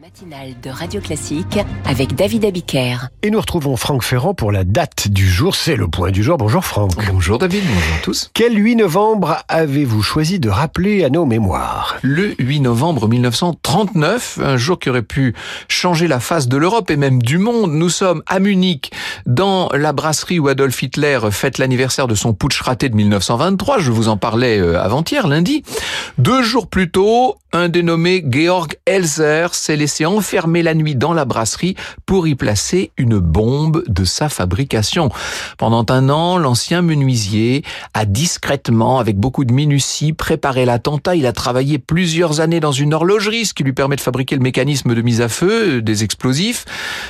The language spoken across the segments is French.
matinale de Radio Classique avec David Abiker. Et nous retrouvons Franck Ferrand pour la date du jour. C'est le point du jour. Bonjour Franck. Bonjour David, bonjour à tous. Quel 8 novembre avez-vous choisi de rappeler à nos mémoires? Le 8 novembre 1939, un jour qui aurait pu changer la face de l'Europe et même du monde. Nous sommes à Munich, dans la brasserie où Adolf Hitler fête l'anniversaire de son putsch raté de 1923. Je vous en parlais euh, avant-hier, lundi. Deux jours plus tôt, un dénommé Georg Elser s'est laissé enfermer la nuit dans la brasserie pour y placer une bombe de sa fabrication. Pendant un an, l'ancien menuisier a discrètement, avec beaucoup de minutie, préparé l'attentat. Il a travaillé plusieurs années dans une horlogerie, ce qui lui permet de fabriquer le mécanisme de mise à feu des explosifs,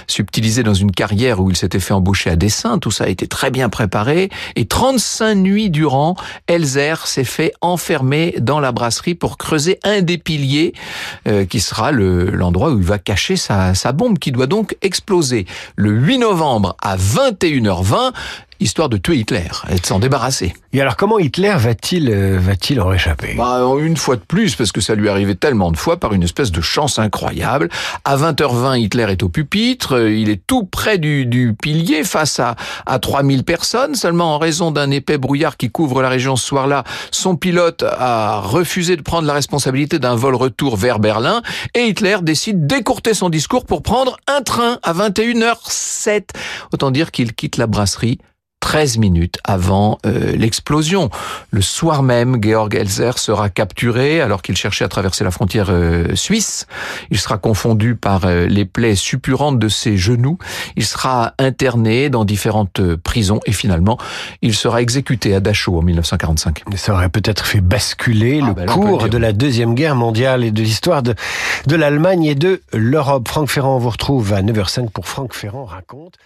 subtilisé dans une carrière où il s'était fait embaucher à dessin. Tout ça a été très bien préparé. Et 35 nuits durant, Elzer s'est fait enfermer dans la brasserie pour creuser un des pilier euh, qui sera l'endroit où il va cacher sa, sa bombe qui doit donc exploser le 8 novembre à 21h20 histoire de tuer Hitler et de s'en débarrasser. Et alors comment Hitler va-t-il euh, va-t-il en réchapper bah, Une fois de plus, parce que ça lui arrivait tellement de fois par une espèce de chance incroyable. À 20h20, Hitler est au pupitre, euh, il est tout près du, du pilier face à, à 3000 personnes. Seulement en raison d'un épais brouillard qui couvre la région ce soir-là, son pilote a refusé de prendre la responsabilité d'un vol retour vers Berlin et Hitler décide d'écourter son discours pour prendre un train à 21h07. Autant dire qu'il quitte la brasserie 13 minutes avant euh, l'explosion. Le soir même, Georg Elzer sera capturé alors qu'il cherchait à traverser la frontière euh, suisse. Il sera confondu par euh, les plaies suppurantes de ses genoux. Il sera interné dans différentes prisons et finalement, il sera exécuté à Dachau en 1945. Ça aurait peut-être fait basculer ah, le ben cours de la Deuxième Guerre mondiale et de l'histoire de, de l'Allemagne et de l'Europe. Franck Ferrand, on vous retrouve à 9h05 pour Franck Ferrand raconte.